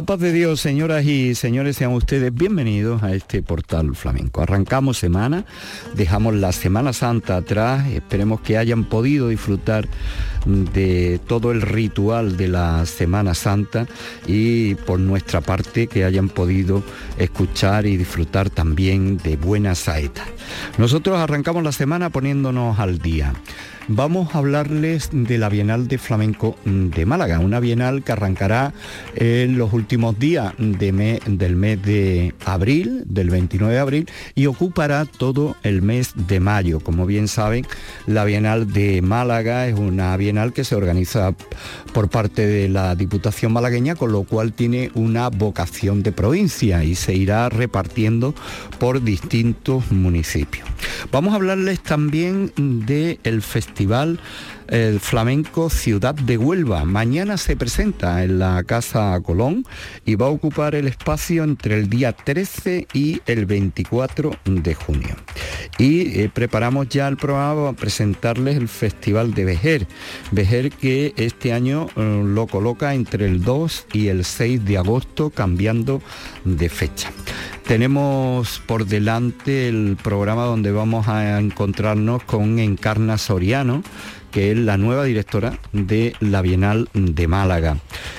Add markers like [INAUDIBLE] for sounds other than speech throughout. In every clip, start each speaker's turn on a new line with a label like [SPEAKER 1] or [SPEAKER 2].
[SPEAKER 1] La paz de Dios, señoras y señores, sean ustedes bienvenidos a este portal flamenco. Arrancamos semana, dejamos la Semana Santa atrás, esperemos que hayan podido disfrutar de todo el ritual de la Semana Santa y por nuestra parte que hayan podido escuchar y disfrutar también de buenas saetas. Nosotros arrancamos la semana poniéndonos al día. Vamos a hablarles de la Bienal de Flamenco de Málaga, una bienal que arrancará en los últimos días del mes de abril, del 29 de abril, y ocupará todo el mes de mayo. Como bien saben, la Bienal de Málaga es una bienal que se organiza por parte de la Diputación malagueña, con lo cual tiene una vocación de provincia y se irá repartiendo por distintos municipios. Vamos a hablarles también del Festival el flamenco Ciudad de Huelva. Mañana se presenta en la Casa Colón y va a ocupar el espacio entre el día 13 y el 24 de junio. Y eh, preparamos ya el programa para presentarles el Festival de Vejer. Vejer que este año eh, lo coloca entre el 2 y el 6 de agosto cambiando de fecha. Tenemos por delante el programa donde vamos a encontrarnos con Encarna Soriano, que es la nueva directora de la Bienal de Málaga,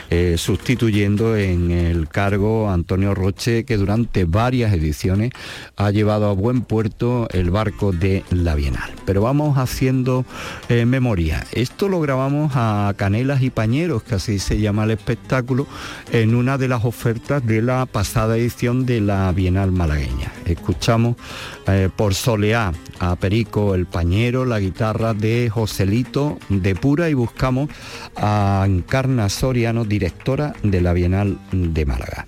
[SPEAKER 1] eh, sustituyendo en el cargo a Antonio Roche, que durante varias ediciones ha llevado a buen puerto el barco de la Bienal. Pero vamos haciendo eh, memoria. Esto lo grabamos a Canelas y Pañeros, que así se llama el espectáculo, en una de las ofertas de la pasada edición de la Bienal malagueña. Escuchamos eh, por Soleá a Perico el Pañero, la guitarra de Joselito de Pura y buscamos a Encarna Soriano, directora de la Bienal de Málaga.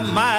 [SPEAKER 2] my.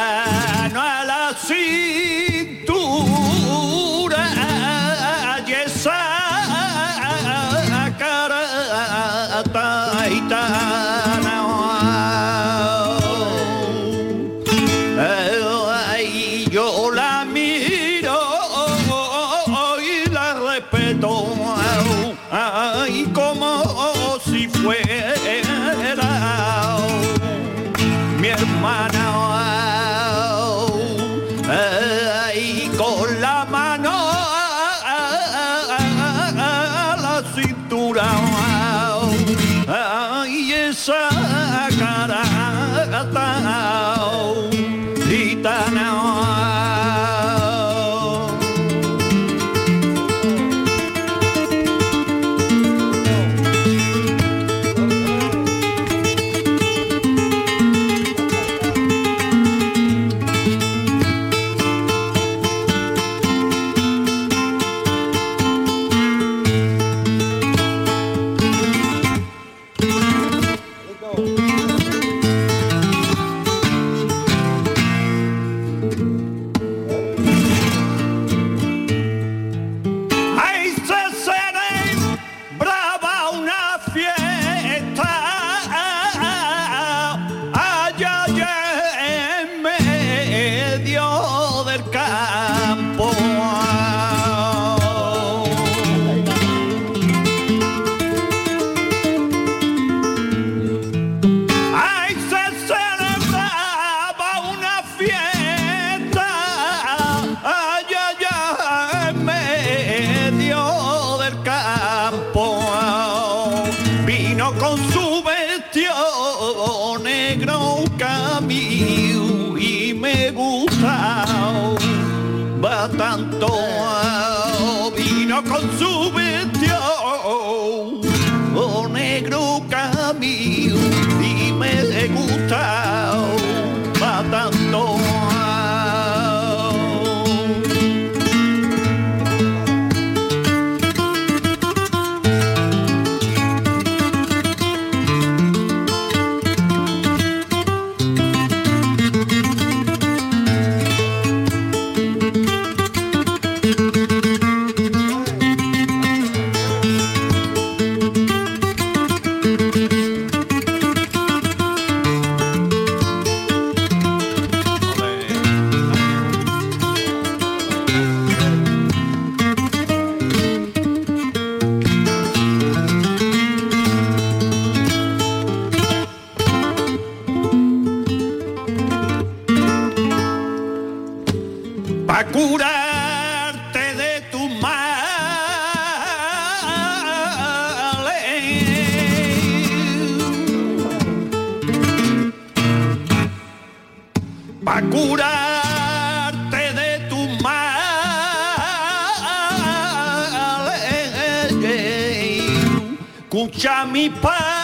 [SPEAKER 2] Conte a mim, Pai.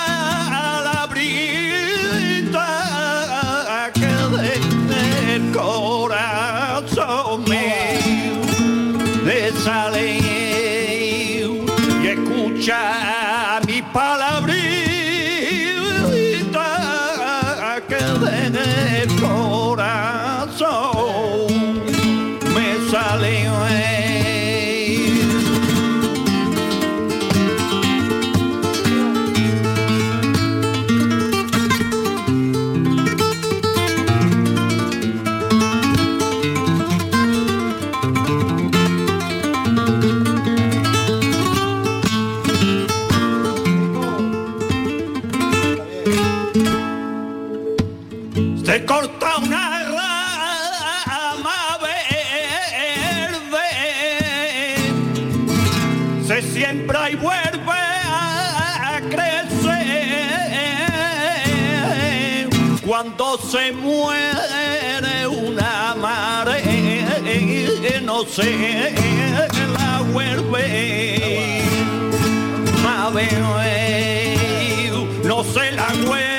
[SPEAKER 2] se la vuelve. Madre, no se la vuelve.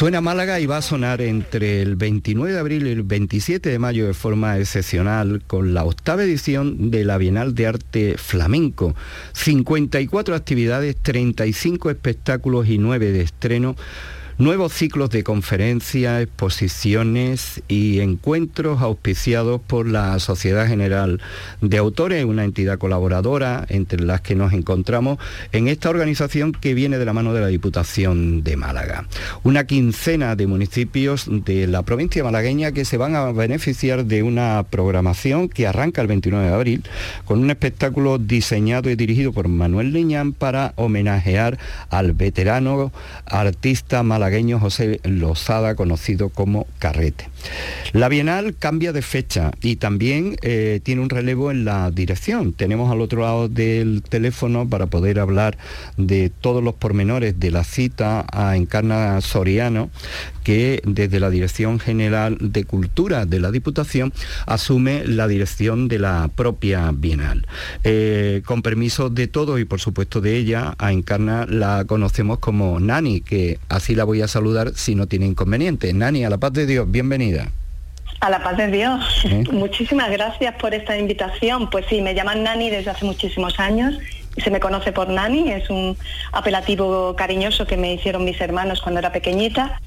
[SPEAKER 1] Suena Málaga y va a sonar entre el 29 de abril y el 27 de mayo de forma excepcional con la octava edición de la Bienal de Arte Flamenco. 54 actividades, 35 espectáculos y 9 de estreno. Nuevos ciclos de conferencias, exposiciones y encuentros auspiciados por la Sociedad General de Autores, una entidad colaboradora entre las que nos encontramos en esta organización que viene de la mano de la Diputación de Málaga. Una quincena de municipios de la provincia malagueña que se van a beneficiar de una programación que arranca el 29 de abril con un espectáculo diseñado y dirigido por Manuel Liñán para homenajear al veterano artista malagueño José Lozada, conocido como Carrete. La Bienal cambia de fecha y también eh, tiene un relevo en la dirección. Tenemos al otro lado del teléfono para poder hablar de todos los pormenores de la cita a Encarna Soriano, que desde la Dirección General de Cultura de la Diputación asume la dirección de la propia Bienal. Eh, con permiso de todos y por supuesto de ella, a Encarna la conocemos como Nani, que así la voy a saludar si no tiene inconveniente. Nani, a la paz de Dios, bienvenida.
[SPEAKER 3] A la paz de Dios.
[SPEAKER 1] ¿Eh?
[SPEAKER 3] Muchísimas gracias por esta invitación. Pues sí, me llaman Nani desde hace muchísimos años se me conoce por Nani, es un apelativo cariñoso que me hicieron mis hermanos cuando era pequeñita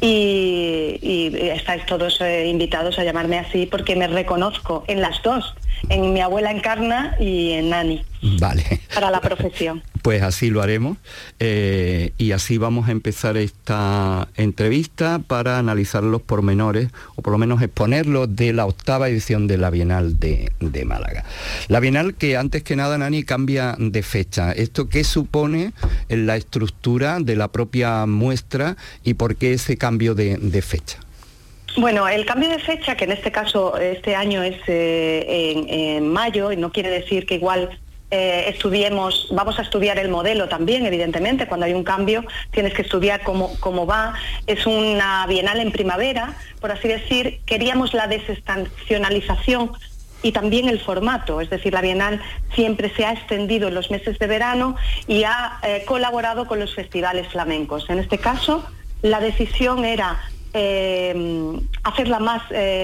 [SPEAKER 3] y, y estáis todos eh, invitados a llamarme así porque me reconozco en las dos, en mi abuela Encarna y en Nani,
[SPEAKER 1] Vale.
[SPEAKER 3] para la profesión.
[SPEAKER 1] Pues así lo haremos eh, y así vamos a empezar esta entrevista para analizar los pormenores o por lo menos exponerlos de la octava edición de la Bienal de, Málaga. La Bienal que antes que nada, Nani, cambia de fecha. ¿Esto qué supone en la estructura de la propia muestra y por qué ese cambio de, fecha?
[SPEAKER 3] Bueno, el cambio de fecha, que en este caso este año es eh, en, en mayo, y no quiere decir que igual eh, estudiemos, vamos a estudiar el modelo también, evidentemente, cuando hay un cambio tienes que estudiar cómo, cómo va. Es una bienal en primavera, por así decir, queríamos la desestacionalización y también el formato, es decir, la Bienal siempre se ha extendido en los meses de verano y ha eh, colaborado con los festivales flamencos. En este caso, la decisión era eh, hacerla más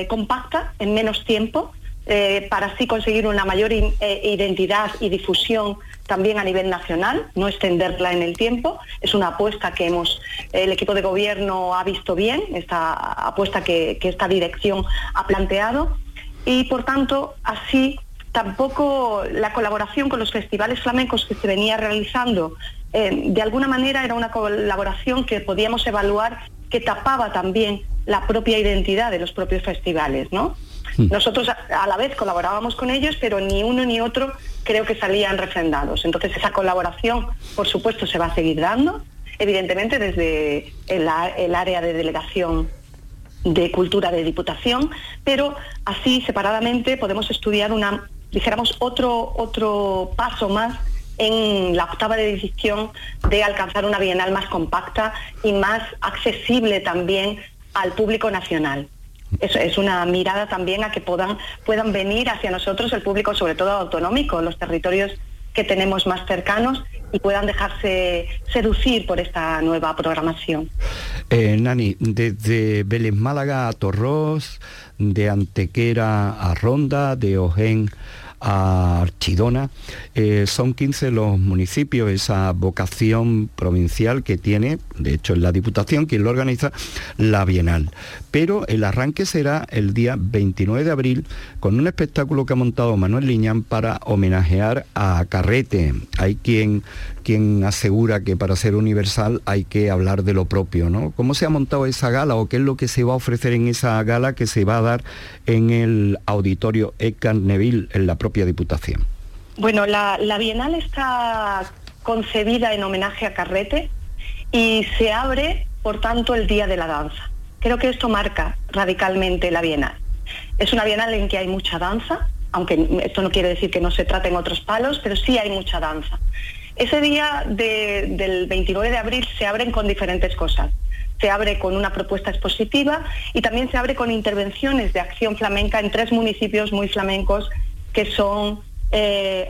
[SPEAKER 3] compacta, en menos tiempo, eh, para así conseguir una mayor eh, identidad y difusión también a nivel nacional, no extenderla en el tiempo. Es una apuesta que hemos, el equipo de gobierno ha visto bien, esta apuesta que, que esta dirección ha planteado y por tanto así tampoco la colaboración con los festivales flamencos que se venía realizando eh, de alguna manera era una colaboración que podíamos evaluar que tapaba también la propia identidad de los propios festivales, ¿no? Nosotros a, la vez colaborábamos con ellos, pero ni uno ni otro creo que salían refrendados. Entonces esa colaboración, por supuesto, se va a seguir dando, evidentemente desde el, área de delegación de cultura de diputación, pero así separadamente podemos estudiar una, dijéramos, otro, otro paso más en la octava edición de alcanzar una bienal más compacta y más accesible también al público nacional. Es, una mirada también a que puedan, puedan venir hacia nosotros el público, sobre todo autonómico, los territorios que tenemos más cercanos y puedan dejarse seducir por esta nueva programación.
[SPEAKER 1] Eh, Nani, desde Vélez Málaga a Torros, de Antequera a Ronda, de Ojén a Archidona. Eh, son 15 los municipios, esa vocación provincial que tiene, de hecho es la Diputación quien lo organiza, la Bienal. Pero el arranque será el día 29 de abril con un espectáculo que ha montado Manuel Liñán para homenajear a Carrete. Hay quien quien asegura que para ser universal hay que hablar de lo propio, ¿no? ¿Cómo se ha montado esa gala o qué es lo que se va a ofrecer en esa gala que se va a dar en el auditorio Ecan Neville en la propia Diputación?
[SPEAKER 3] Bueno, la, Bienal está concebida en homenaje a Carrete y se abre, por tanto, el Día de la Danza. Creo que esto marca radicalmente la Bienal. Es una Bienal en que hay mucha danza, aunque esto no quiere decir que no se traten otros palos, pero sí hay mucha danza. Ese día del 29 de abril se abren con diferentes cosas. Se abre con una propuesta expositiva y también se abre con intervenciones de acción flamenca en tres municipios muy flamencos que son eh,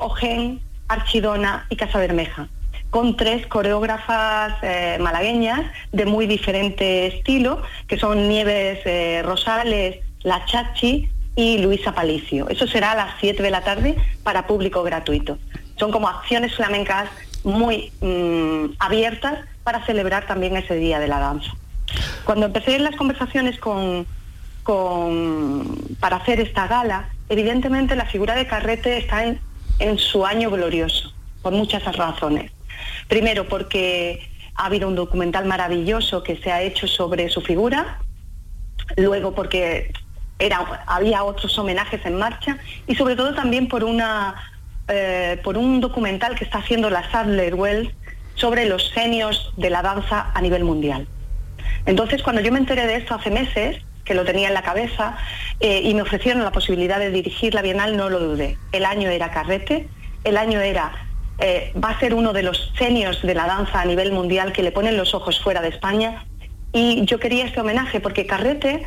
[SPEAKER 3] Archidona y Casa Bermeja, con tres coreógrafas eh, malagueñas de muy diferente estilo, que son Nieves eh, Rosales, La Chachi y Luisa Palicio. Eso será a las 7 de la tarde para público gratuito. Son como acciones flamencas muy mm, abiertas para celebrar también ese día de la danza. Cuando empecé las conversaciones con, para hacer esta gala, evidentemente la figura de Carrete está en, su año glorioso, por muchas razones. Primero, porque ha habido un documental maravilloso que se ha hecho sobre su figura, luego porque había otros homenajes en marcha y sobre todo también por una eh, por un documental que está haciendo la Sadler Wells sobre los genios de la danza a nivel mundial. Entonces, cuando yo me enteré de esto hace meses, que lo tenía en la cabeza, eh, y me ofrecieron la posibilidad de dirigir la Bienal, no lo dudé. El año era Carrete, el año era, eh, va a ser uno de los genios de la danza a nivel mundial que le ponen los ojos fuera de España, y yo quería este homenaje porque Carrete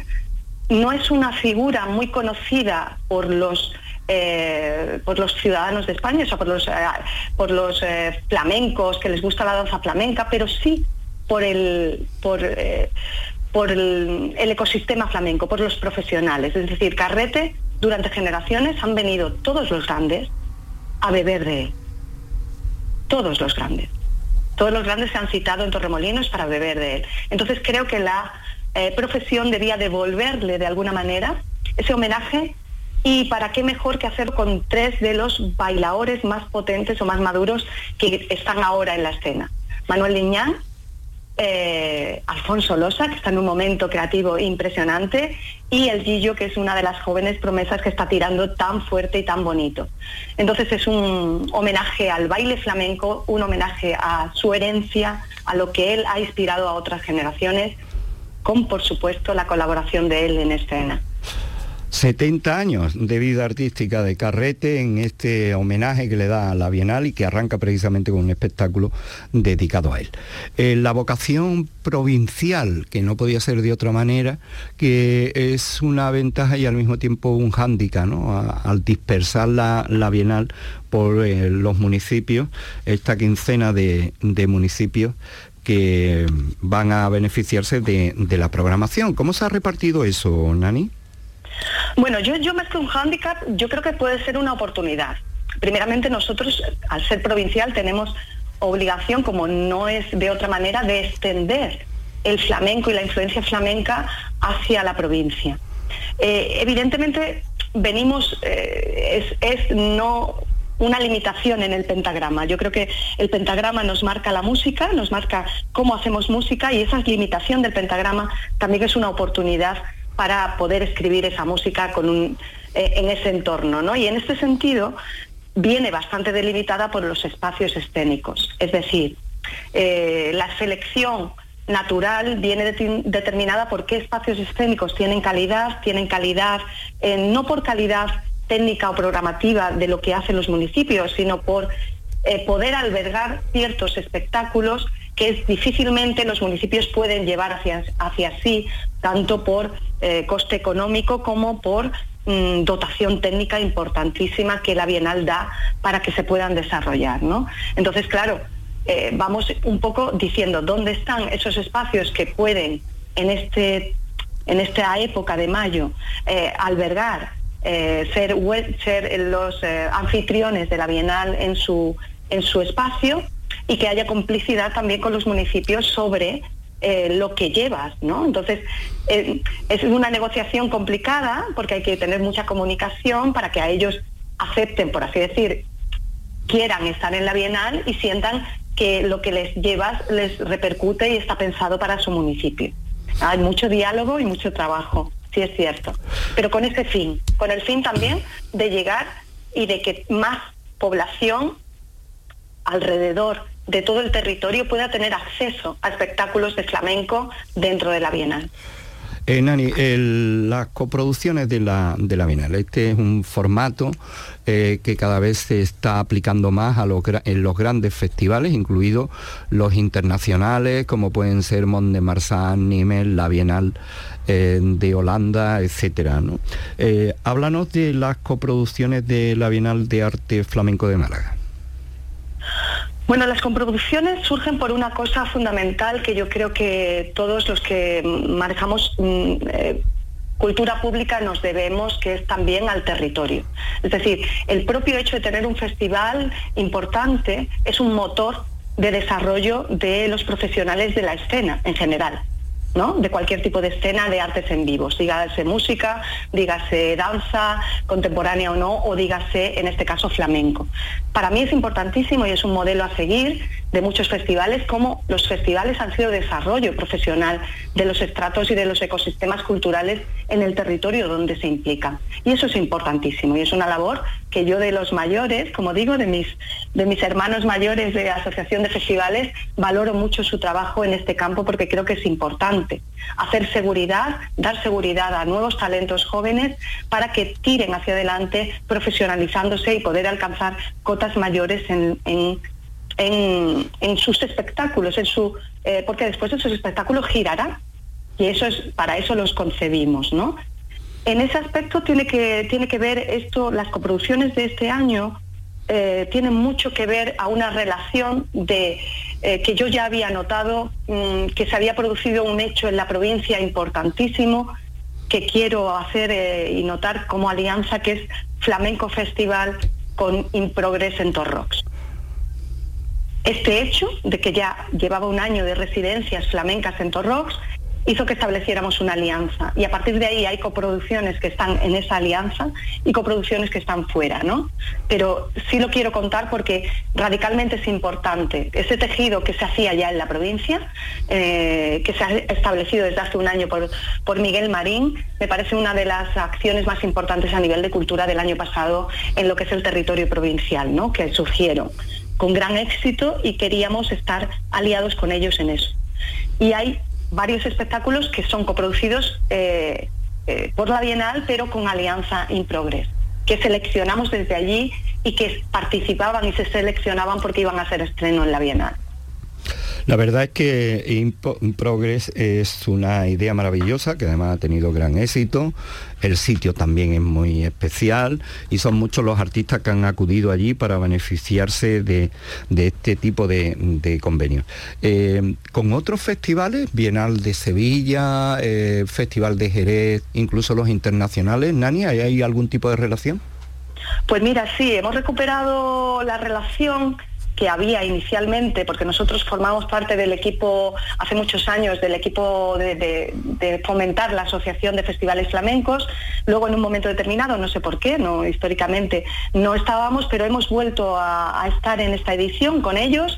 [SPEAKER 3] no es una figura muy conocida por los eh, por los ciudadanos de España, o sea, por los, eh, por los eh, flamencos que les gusta la danza flamenca, pero sí por el, por, por el, ecosistema flamenco, por los profesionales. Es decir, Carrete, durante generaciones han venido todos los grandes a beber de él. Todos los grandes. Todos los grandes se han citado en Torremolinos para beber de él. Entonces creo que la profesión debía devolverle de alguna manera ese homenaje y para qué mejor que hacerlo con tres de los bailadores más potentes o más maduros que están ahora en la escena. Manuel Liñán, eh, Alfonso Losa, que está en un momento creativo impresionante, y el Gillo, que es una de las jóvenes promesas que está tirando tan fuerte y tan bonito. Entonces es un homenaje al baile flamenco, un homenaje a su herencia, a lo que él ha inspirado a otras generaciones, con por supuesto la colaboración de él en escena.
[SPEAKER 1] 70 años de vida artística de Carrete en este homenaje que le da a la Bienal y que arranca precisamente con un espectáculo dedicado a él. Eh, la vocación provincial, que no podía ser de otra manera, que es una ventaja y al mismo tiempo un hándicap, ¿no? al dispersar la, Bienal por eh, los municipios, esta quincena de, municipios que van a beneficiarse de, de la programación. ¿Cómo se ha repartido eso, Nani?
[SPEAKER 3] Bueno, yo, más que un hándicap, yo creo que puede ser una oportunidad. Primeramente nosotros, al ser provincial, tenemos obligación, como no es de otra manera, de extender el flamenco y la influencia flamenca hacia la provincia. Eh, evidentemente, venimos, eh, es, no una limitación en el pentagrama. Yo creo que el pentagrama nos marca la música, nos marca cómo hacemos música y esa limitación del pentagrama también es una oportunidad para poder escribir esa música con un, eh, en ese entorno. ¿no? Y en este sentido viene bastante delimitada por los espacios escénicos. Es decir, eh, la selección natural viene determinada por qué espacios escénicos tienen calidad, tienen calidad eh, no por calidad técnica o programativa de lo que hacen los municipios, sino por poder albergar ciertos espectáculos que difícilmente los municipios pueden llevar hacia, hacia sí, tanto por eh, coste económico como por mm, dotación técnica importantísima que la Bienal da para que se puedan desarrollar. ¿no? Entonces, claro, eh, vamos un poco diciendo dónde están esos espacios que pueden en, este, en esta época de mayo eh, albergar ser, ser los anfitriones de la Bienal en su, en su espacio y que haya complicidad también con los municipios sobre eh, lo que llevas, ¿no? Entonces, es una negociación complicada porque hay que tener mucha comunicación para que a ellos acepten, por así decir, quieran estar en la Bienal y sientan que lo que les llevas les repercute y está pensado para su municipio. Hay mucho diálogo y mucho trabajo, sí es cierto, pero con ese fin, con el fin también de llegar y de que más población alrededor de todo el territorio pueda tener acceso a espectáculos de flamenco dentro de la Bienal.
[SPEAKER 1] Eh, Nani, las coproducciones de la, de la Bienal, este es un formato eh, que cada vez se está aplicando más a los, en los grandes festivales, incluidos los internacionales, como pueden ser Mont de Marsan, Nimes, la Bienal eh, de Holanda, etcétera. háblanos de las coproducciones de la Bienal de Arte Flamenco de Málaga.
[SPEAKER 3] Bueno, las comproducciones surgen por una cosa fundamental que yo creo que todos los que manejamos mm, eh, cultura pública nos debemos, que es también al territorio. Es decir, el propio hecho de tener un festival importante es un motor de desarrollo de los profesionales de la escena en general de cualquier tipo de escena de artes en vivo, dígase música, dígase danza contemporánea o no, o dígase en este caso flamenco. Para mí es importantísimo y es un modelo a seguir de muchos festivales, como los festivales han sido desarrollo profesional de los estratos y de los ecosistemas culturales en el territorio donde se implican. Y eso es importantísimo y es una labor que yo de los mayores, como digo, de mis, de mis hermanos mayores de Asociación de Festivales, valoro mucho su trabajo en este campo porque creo que es importante hacer seguridad, dar seguridad a nuevos talentos jóvenes para que tiren hacia adelante profesionalizándose y poder alcanzar cotas mayores en, en, sus espectáculos, en su, eh, porque después esos espectáculos girarán y eso es, para eso los concebimos, ¿no? En ese aspecto tiene que, tiene que ver esto, las coproducciones de este año eh, tienen mucho que ver a una relación de eh, que yo ya había notado mm, que se había producido un hecho en la provincia importantísimo que quiero hacer y notar como alianza, que es Flamenco Festival con Improgress en Torrox. Este hecho de que ya llevaba un año de residencias flamencas en Torrox hizo que estableciéramos una alianza y a partir de ahí hay coproducciones que están en esa alianza y coproducciones que están fuera, ¿no? Pero sí lo quiero contar porque radicalmente es importante. Ese tejido que se hacía ya en la provincia, eh, que se ha establecido desde hace un año por, por Miguel Marín, me parece una de las acciones más importantes a nivel de cultura del año pasado en lo que es el territorio provincial, ¿no? Que surgieron con gran éxito y queríamos estar aliados con ellos en eso. Y hay varios espectáculos que son coproducidos eh, eh, por la Bienal, pero con Alianza In Progress, que seleccionamos desde allí y que participaban y se seleccionaban porque iban a hacer estreno en la Bienal.
[SPEAKER 1] La verdad es que In Progress es una idea maravillosa que además ha tenido gran éxito. El sitio también es muy especial y son muchos los artistas que han acudido allí para beneficiarse de, este tipo de, convenios. Eh, con otros festivales, Bienal de Sevilla, eh, Festival de Jerez, incluso los internacionales, Nani, ¿hay algún tipo de relación?
[SPEAKER 3] Pues mira, sí, hemos recuperado la relación que había inicialmente, porque nosotros formamos parte del equipo, hace muchos años, del equipo de, fomentar la Asociación de Festivales Flamencos, luego en un momento determinado, no sé por qué, no históricamente no estábamos, pero hemos vuelto a, estar en esta edición con ellos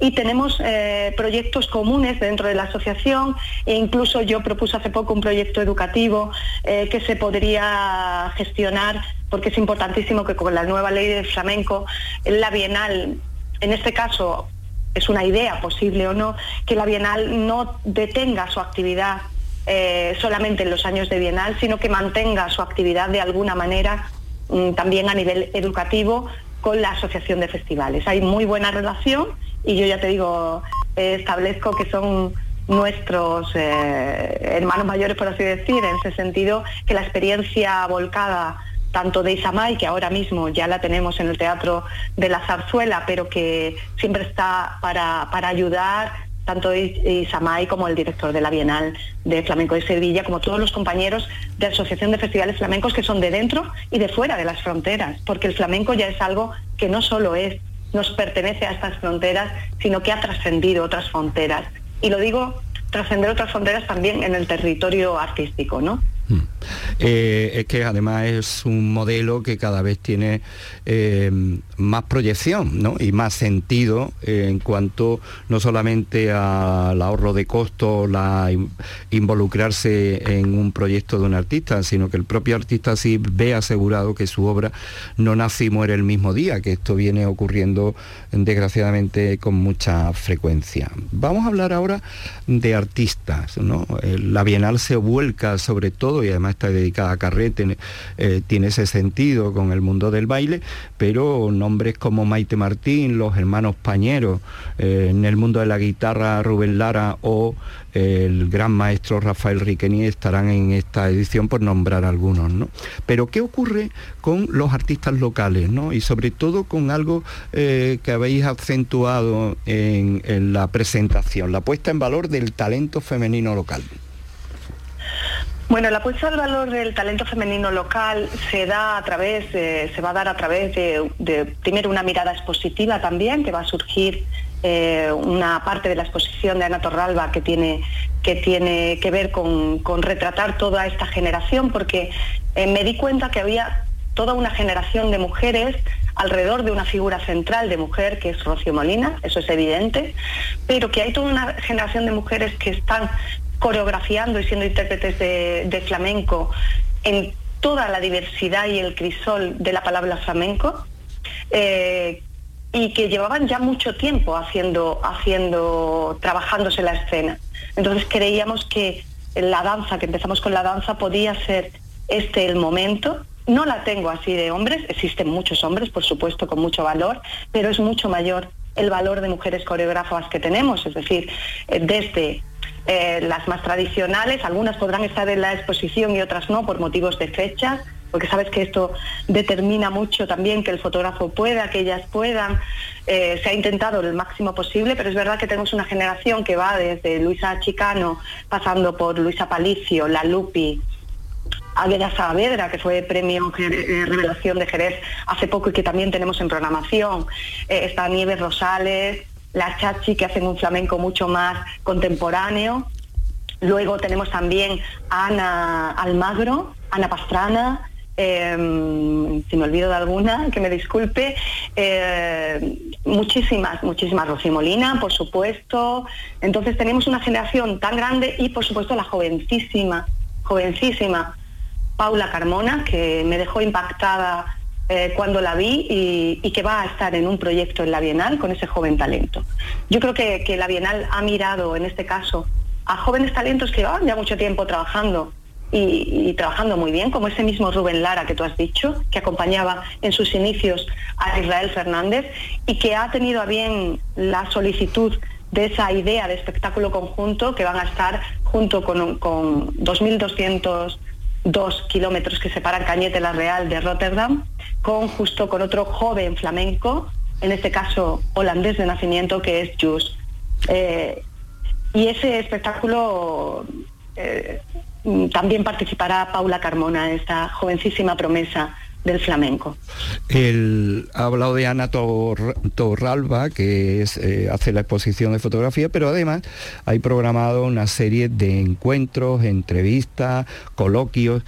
[SPEAKER 3] y tenemos eh, proyectos comunes dentro de la asociación e incluso yo propuse hace poco un proyecto educativo eh, que se podría gestionar porque es importantísimo que con la nueva ley del flamenco la bienal en este caso es una idea posible o no, que la Bienal no detenga su actividad eh, solamente en los años de Bienal, sino que mantenga su actividad de alguna manera mm, también a nivel educativo con la Asociación de Festivales. Hay muy buena relación y yo ya te digo, establezco que son nuestros eh, hermanos mayores, por así decir, en ese sentido, que la experiencia volcada tanto de Isamay, que ahora mismo ya la tenemos en el Teatro de la Zarzuela, pero que siempre está para, ayudar tanto Isamay como el director de la Bienal de Flamenco de Sevilla, como todos los compañeros de Asociación de Festivales Flamencos que son de dentro y de fuera de las fronteras, porque el flamenco ya es algo que no solo es, nos pertenece a estas fronteras, sino que ha trascendido otras fronteras. Y lo digo, trascender otras fronteras también en el territorio artístico, ¿no? Mm.
[SPEAKER 1] Eh, es que además es un modelo que cada vez tiene eh, más proyección y más sentido eh, en cuanto no solamente al ahorro de costos, la involucrarse en un proyecto de un artista, sino que el propio artista sí ve asegurado que su obra no nace y muere el mismo día, que esto viene ocurriendo desgraciadamente con mucha frecuencia. Vamos a hablar ahora de artistas. La Bienal se vuelca sobre todo y además está dedicada a Carrete, eh, tiene ese sentido con el mundo del baile, pero nombres como Maite Martín, los hermanos Pañeros, eh, en el mundo de la guitarra Rubén Lara o el gran maestro Rafael Riqueni estarán en esta edición por nombrar algunos, ¿no? Pero ¿qué ocurre con los artistas locales, ¿no? Y sobre todo con algo eh, que habéis acentuado en, en la presentación, la puesta en valor del talento femenino local.
[SPEAKER 3] Bueno, la puesta al valor del talento femenino local se da a través, se va a dar a través de, primero una mirada expositiva también, que va a surgir eh, una parte de la exposición de Ana Torralba que tiene que, tiene que ver con, retratar toda esta generación, porque eh, me di cuenta que había toda una generación de mujeres alrededor de una figura central de mujer que es Rocío Molina, eso es evidente, pero que hay toda una generación de mujeres que están coreografiando y siendo intérpretes de, flamenco en toda la diversidad y el crisol de la palabra flamenco. Eh, y que llevaban ya mucho tiempo haciendo, haciendo, trabajándose la escena. Entonces creíamos que la danza, que empezamos con la danza, podía ser este el momento. No la tengo así de hombres, existen muchos hombres, por supuesto, con mucho valor, pero es mucho mayor el valor de mujeres coreógrafas que tenemos, es decir, eh, desde eh, las más tradicionales, algunas podrán estar en la exposición y otras no por motivos de fecha, porque sabes que esto determina mucho también que el fotógrafo pueda, que ellas puedan. Eh, se ha intentado el máximo posible, pero es verdad que tenemos una generación que va desde Luisa Chicano, pasando por Luisa Palicio, La Lupi, Águeda Saavedra, que fue premio eh, Revelación de Jerez hace poco y que también tenemos en programación. está Nieves Rosales, la chachi que hacen un flamenco mucho más contemporáneo. Luego tenemos también Ana Almagro, Ana Pastrana, em, si me olvido de alguna, que me disculpe, eh, muchísimas, muchísimas, Rocío Molina, por supuesto. Entonces tenemos una generación tan grande y por supuesto la jovencísima, jovencísima Paula Carmona, que me dejó impactada eh, cuando la vi y, que va a estar en un proyecto en la Bienal con ese joven talento. Yo creo que, la Bienal ha mirado en este caso a jóvenes talentos que van ya mucho tiempo trabajando y, trabajando muy bien, como ese mismo Rubén Lara que tú has dicho, que acompañaba en sus inicios a Israel Fernández y que ha tenido a bien la solicitud de esa idea de espectáculo conjunto que van a estar junto con, con 2.200 dos kilómetros que separan Cañete la Real de Rotterdam, con justo con otro joven flamenco, en este caso holandés de nacimiento, que es Jus. Eh, y ese espectáculo eh, también participará Paula Carmona, esta jovencísima promesa del flamenco.
[SPEAKER 1] El, ha hablado de Ana Torralba, que eh, hace la exposición de fotografía, pero además hay programado una serie de encuentros, entrevistas, coloquios.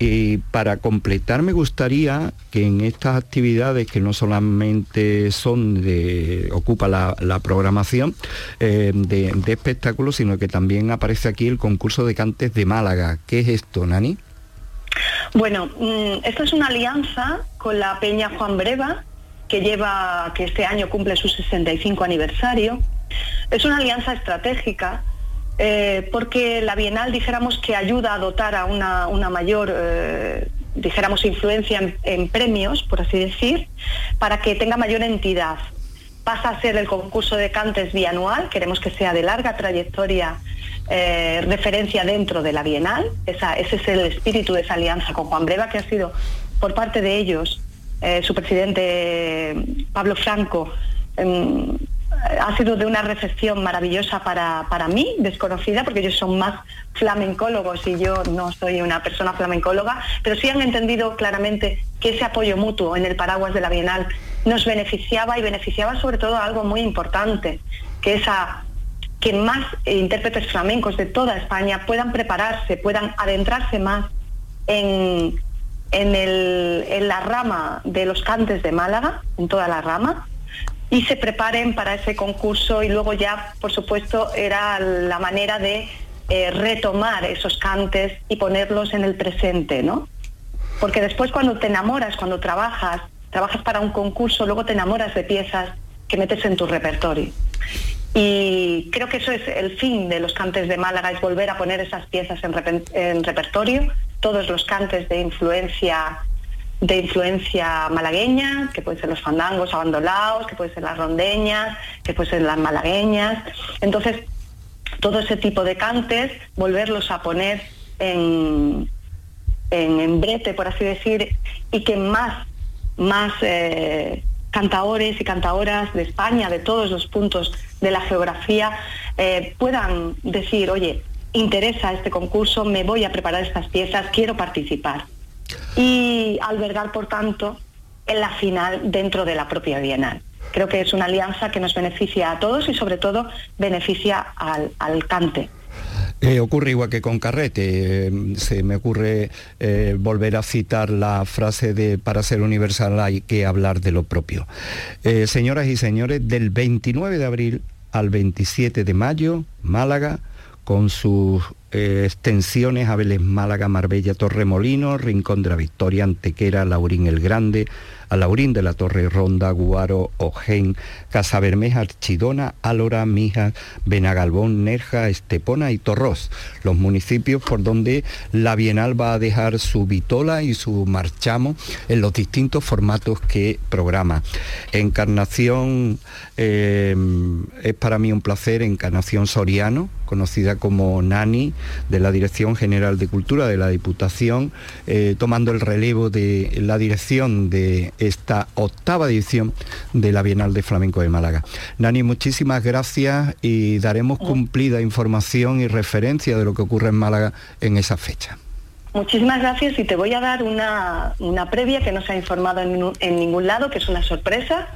[SPEAKER 1] Y para completar me gustaría que en estas actividades que no solamente son de, ocupa la, programación eh, de espectáculos, sino que también aparece aquí el concurso de cantes de Málaga. ¿Qué es esto, Nani?
[SPEAKER 3] Bueno, mm, esta es una alianza con la Peña Juan Breva, que lleva, que este año cumple su 65 aniversario. Es una alianza estratégica eh, porque la Bienal dijéramos que ayuda a dotar a una, mayor, eh, dijéramos, influencia en, en, premios, por así decir, para que tenga mayor entidad. Pasa a ser el concurso de cantes bianual, queremos que sea de larga trayectoria eh, referencia dentro de la Bienal. ese es el espíritu de esa alianza con Juan Breva, que ha sido por parte de ellos, eh, su presidente Pablo Franco, em, ha sido de una recepción maravillosa para, para mí, desconocida, porque ellos son más flamencólogos y yo no soy una persona flamencóloga, pero sí han entendido claramente que ese apoyo mutuo en el paraguas de la Bienal nos beneficiaba y beneficiaba sobre todo algo muy importante, que es que más intérpretes flamencos de toda España puedan prepararse, puedan adentrarse más en, en, el, en la rama de los cantes de Málaga, en toda la rama, y se preparen para ese concurso y luego ya, por supuesto, era la manera de eh, retomar esos cantes y ponerlos en el presente, ¿no? Porque después cuando te enamoras, cuando trabajas, trabajas para un concurso, luego te enamoras de piezas que metes en tu repertorio. Y creo que eso es el fin de los cantes de Málaga, es volver a poner esas piezas en, repertorio, todos los cantes de influencia de influencia malagueña, que pueden ser los fandangos abandolados, que pueden ser las rondeñas, que pueden ser las malagueñas. Entonces, todo ese tipo de cantes, volverlos a poner en, en, brete, por así decir, y que más, más eh, cantaores y cantadoras de España, de todos los puntos de la geografía, eh, puedan decir, oye, interesa este concurso, me voy a preparar estas piezas, quiero participar. Y albergar, por tanto, en la final dentro de la propia Bienal. Creo que es una alianza que nos beneficia a todos y sobre todo beneficia al, cante.
[SPEAKER 1] Eh, ocurre igual que con Carrete, eh, se me ocurre eh, volver a citar la frase de para ser universal hay que hablar de lo propio. señoras y señores, del 29 de abril al 27 de mayo, Málaga, con sus extensiones Abeles Málaga, Marbella, Torremolino, Rincón de la Victoria, Antequera, Laurín el Grande, a Laurín de la Torre Ronda, Guaro, Ojén, Casabermeja, Archidona, Álora, Mija, Benagalbón, Nerja, Estepona y Torros, los municipios por donde la Bienal va a dejar su vitola y su marchamo en los distintos formatos que programa. Encarnación eh, es para mí un placer, Encarnación Soriano, conocida como Nani, de la Dirección General de Cultura de la Diputación, eh, tomando el relevo de la dirección de esta octava edición de la Bienal de Flamenco de Málaga. Nani, muchísimas gracias y daremos cumplida información y referencia de lo que ocurre en Málaga en esa fecha.
[SPEAKER 3] Muchísimas gracias y te voy a dar una, previa que no se ha informado en, en ningún lado, que es una sorpresa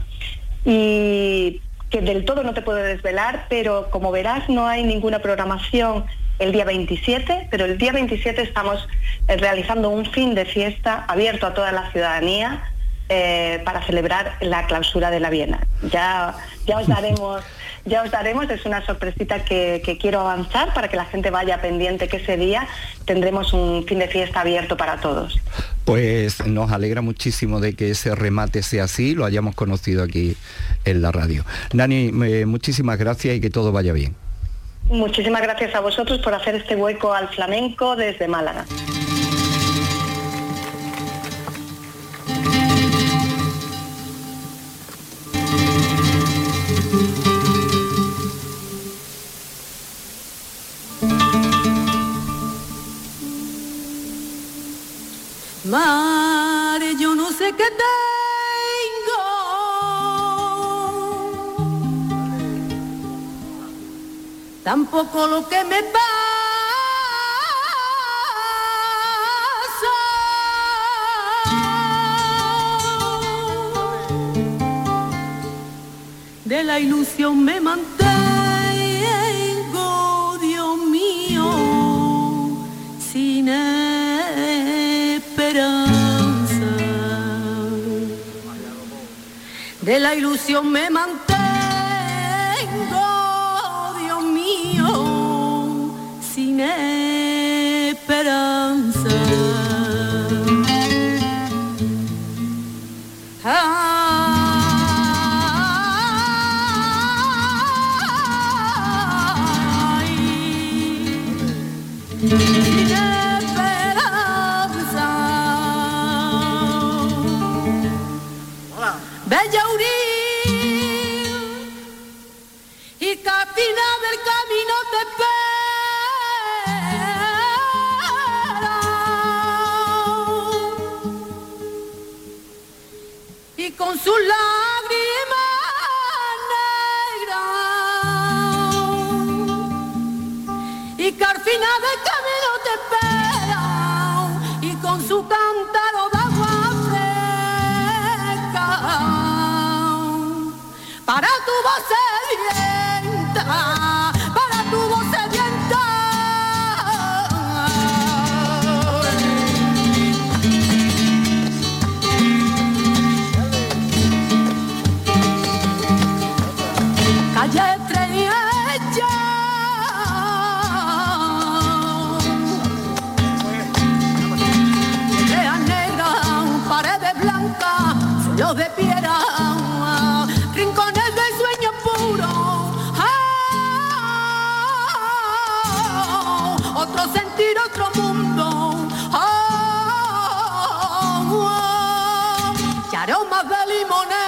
[SPEAKER 3] y que del todo no te puedo desvelar, pero como verás no hay ninguna programación el día 27, pero el día 27 estamos eh, realizando un fin de fiesta abierto a toda la ciudadanía eh, para celebrar la clausura de la Viena. Ya, ya os daremos, [LAUGHS] ya os daremos, es una sorpresita que, quiero avanzar para que la gente vaya pendiente que ese día tendremos un fin de fiesta abierto para todos.
[SPEAKER 1] Pues nos alegra muchísimo de que ese remate sea así, lo hayamos conocido aquí en la radio. Nani, eh, muchísimas gracias y que todo vaya bien.
[SPEAKER 3] Muchísimas gracias a vosotros por hacer este hueco al flamenco desde Málaga.
[SPEAKER 4] Madre, yo no sé qué tengo. Tampoco lo que me pasa. De la ilusión me mantengo, de la ilusión me mantengo, Dios mío, sin esperanza. consulado. Ah, y aromas de limonero,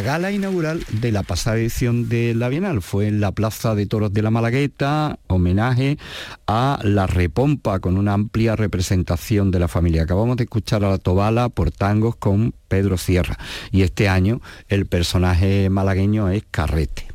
[SPEAKER 4] la
[SPEAKER 1] gala inaugural de la pasada edición de la Bienal. Fue en la Plaza de Toros de la Malagueta, homenaje a la repompa con una amplia representación de la familia. Acabamos de escuchar a la Tobala por tangos con Pedro Sierra. Y este año el personaje malagueño es Carrete.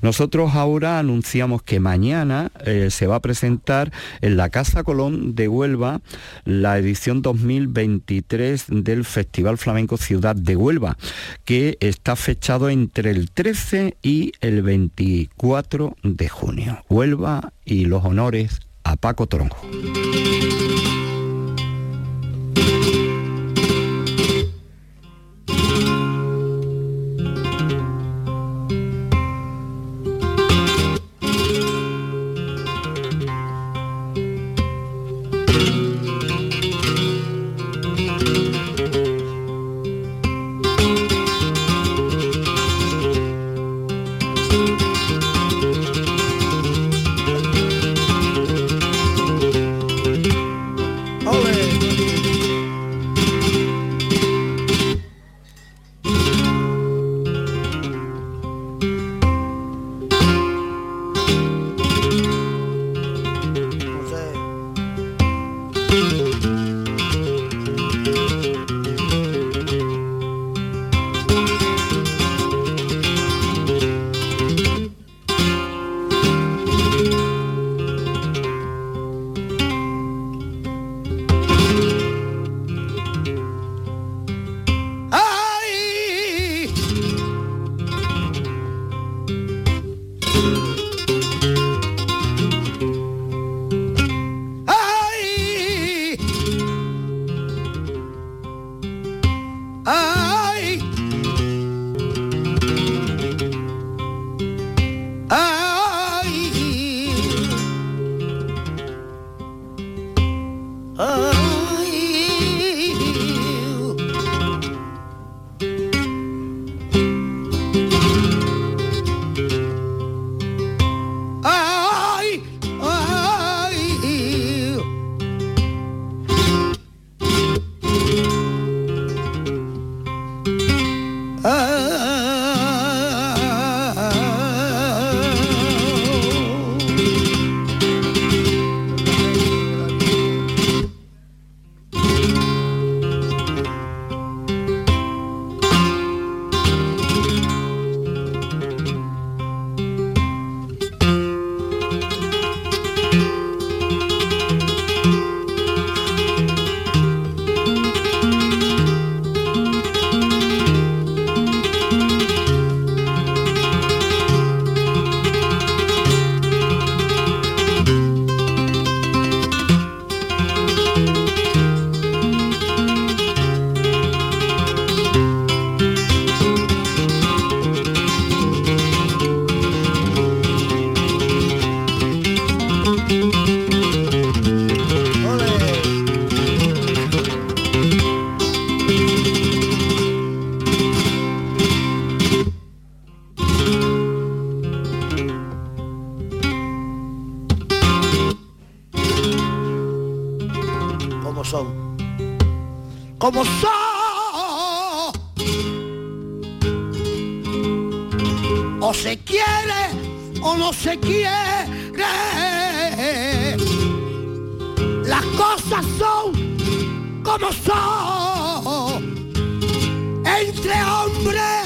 [SPEAKER 1] Nosotros ahora anunciamos que mañana eh, se va a presentar en la Casa Colón de Huelva la edición 2023 del Festival Flamenco Ciudad de Huelva, que está fechado entre el 13 y el 24 de junio. Huelva y los honores a Paco Tronjo.
[SPEAKER 5] Son. Como son. O se quiere o no se quiere. Las cosas son como son. Entre hombres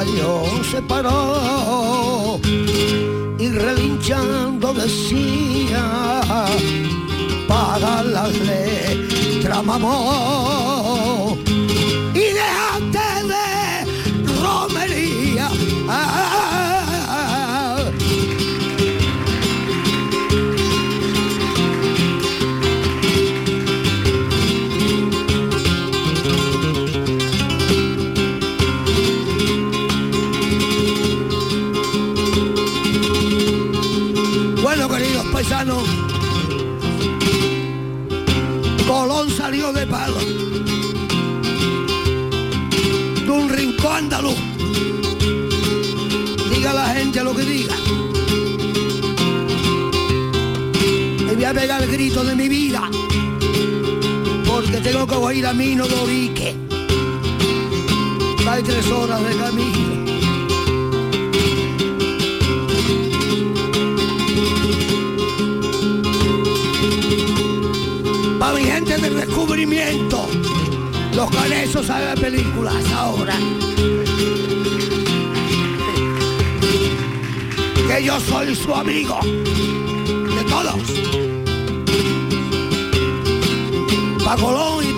[SPEAKER 5] caballo se paró y relinchando decía para las letras mamó Diga la gente lo que diga. Y voy a pegar el grito de mi vida, porque tengo que ir a Mino de Orique. Hay tres horas de camino. Para mi gente del descubrimiento, los canesos saben películas ahora. Que yo soy su amigo de todos. Colón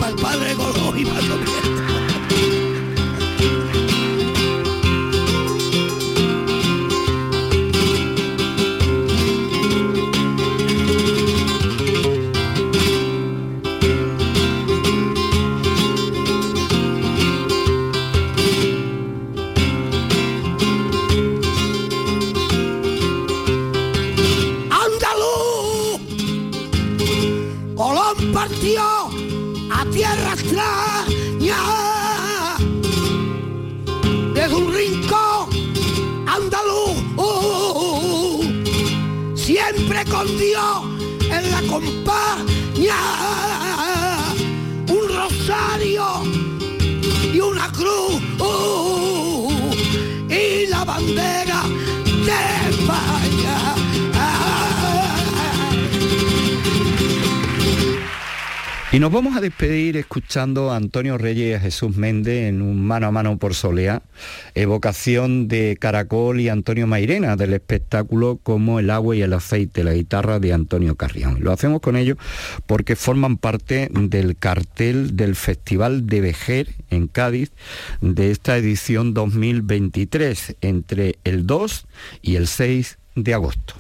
[SPEAKER 5] Y
[SPEAKER 1] nos vamos a despedir escuchando a Antonio Reyes y a Jesús Méndez en un mano a mano por Soleá, evocación de Caracol y Antonio Mairena del espectáculo como El agua y el aceite, la guitarra de Antonio Carrión. Lo hacemos con ellos porque forman parte del cartel del Festival de Vejer en Cádiz de esta edición 2023 entre el 2 y el 6 de agosto.